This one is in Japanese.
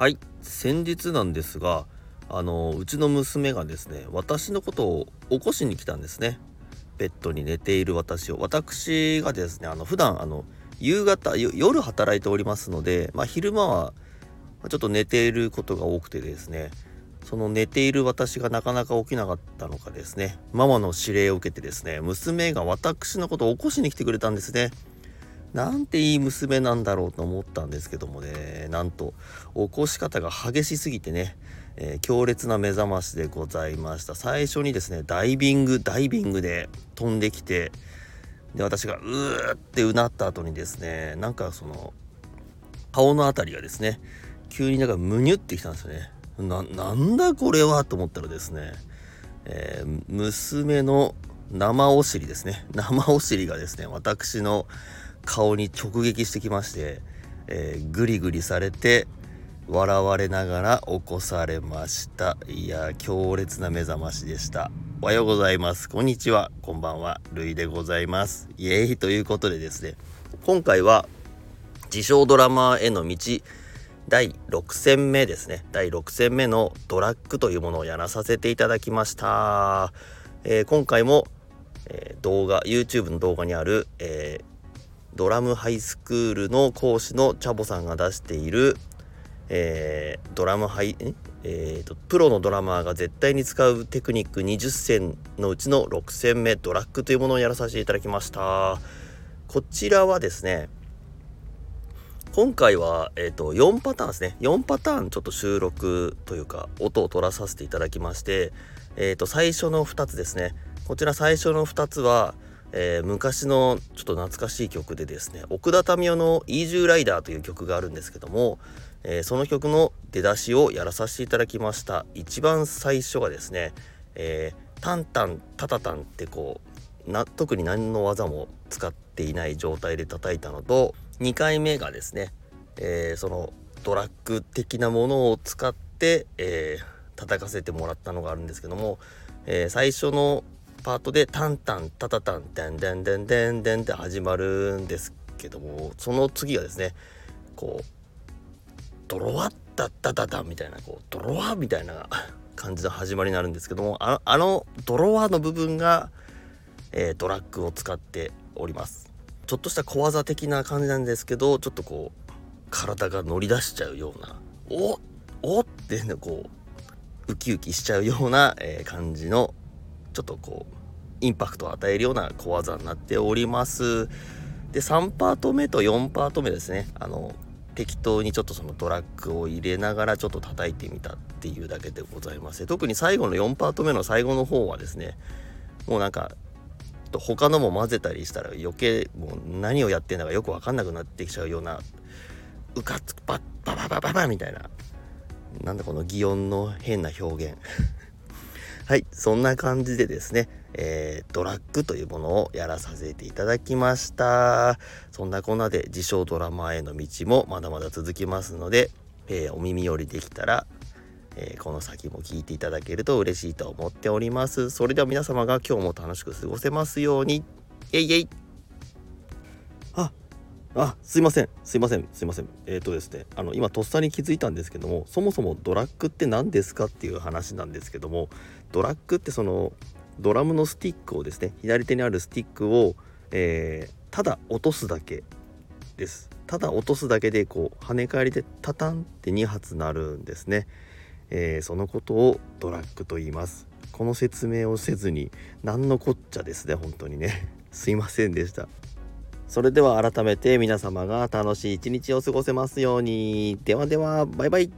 はい。先日なんですがあのうちの娘がですね私のことを起こしに来たんですね。ベッドに寝ている私を。私がですねあの普段あの夕方夜働いておりますので、まあ、昼間はちょっと寝ていることが多くてですねその寝ている私がなかなか起きなかったのかですねママの指令を受けてですね娘が私のことを起こしに来てくれたんですね。なんていい娘なんだろうと思ったんですけどもね。なんと起こし方が激しすぎてね、えー、強烈な目覚ましでございました。最初にですねダイビングダイビングで飛んできてで私がうーってうなった後にですねなんかその顔の辺りがですね急になんかむにゅってきたんですよね。ななんだこれはと思ったらですね、えー、娘の生お尻ですね。生お尻がですね私の顔に直撃してきまして、えー、グリグリされて笑われながら起こされました。いや強烈な目覚ましでした。おはようございます。こんにちは。こんばんは。ルイでございます。イエーイ。ということでですね今回は自称ドラマへの道第6戦目ですね。第6戦目のドラッグというものをやらさせていただきました、えー、今回も、えー、動画 YouTube の動画にある、えー、ドラムハイスクールの講師のチャボさんが出している、えー、ドラムハイ、えーと、プロのドラマーが絶対に使うテクニック20選のうちの6選目ドラッグというものをやらさせていただきました。こちらはですね今回は、えーと、4パターンですね。4パターンちょっと収録というか音を取らさせていただきまして、えーと最初の2つですね。こちら最初の2つはえー、昔のちょっと懐かしい曲でですね奥田民生の「イージューライダー」という曲があるんですけども、えー、その曲の出だしをやらさせていただきました。一番最初がですね「えー、タンタンタタタン」ってこうな特に何の技も使っていない状態で叩いたのと2回目がですね、えそのドラッグ的なものを使って、え叩かせてもらったのがあるんですけども、え最初のパートでタンタンタタタンデンデンデンデンデンって始まるんですけどもその次がですねこうドロワッタッタタタンみたいなこうドロワみたいな感じの始まりになるんですけどもああのドロワの部分が、えー、ドラッグを使っております。ちょっとした小技的な感じなんですけどちょっとこう体が乗り出しちゃうようなおおってねこうウキウキしちゃうような、えー、感じのちょっとこうインパクトを与えるような小技になっております。で3パート目と4パート目ですね。あの適当にちょっとそのドラッグを入れながらちょっと叩いてみたっていうだけでございます。特に最後の4パート目の最後の方はですねもうなんか他のも混ぜたりしたら余計もう何をやってんだかよく分かんなくなってきちゃうようなうかつくバッバババババみたいななんだこの擬音の変な表現はい、そんな感じでですね、えー、ドラッグというものをやらさせていただきました。そんなこんなで自称ドラマへの道もまだまだ続きますので、えー、お耳寄りできたら、えー、この先も聞いていただけると嬉しいと思っております。それでは皆様が今日も楽しく過ごせますように。えいえいあすいません。すいません。すいません。えっ、ー、とですねあの今とっさに気づいたんですけどもそもそもドラッグって何ですかっていう話なんですけどもドラッグってそのドラムのスティックをですね左手にあるスティックを、えー、ただ落とすだけです。ただ落とすだけでこう跳ね返りでタタンって2発なるんですね、えー、そのことをドラッグと言います。この説明をせずに何のこっちゃですね本当にね。すいませんでした。それでは改めて皆様が楽しい一日を過ごせますように。ではでは、バイバイ。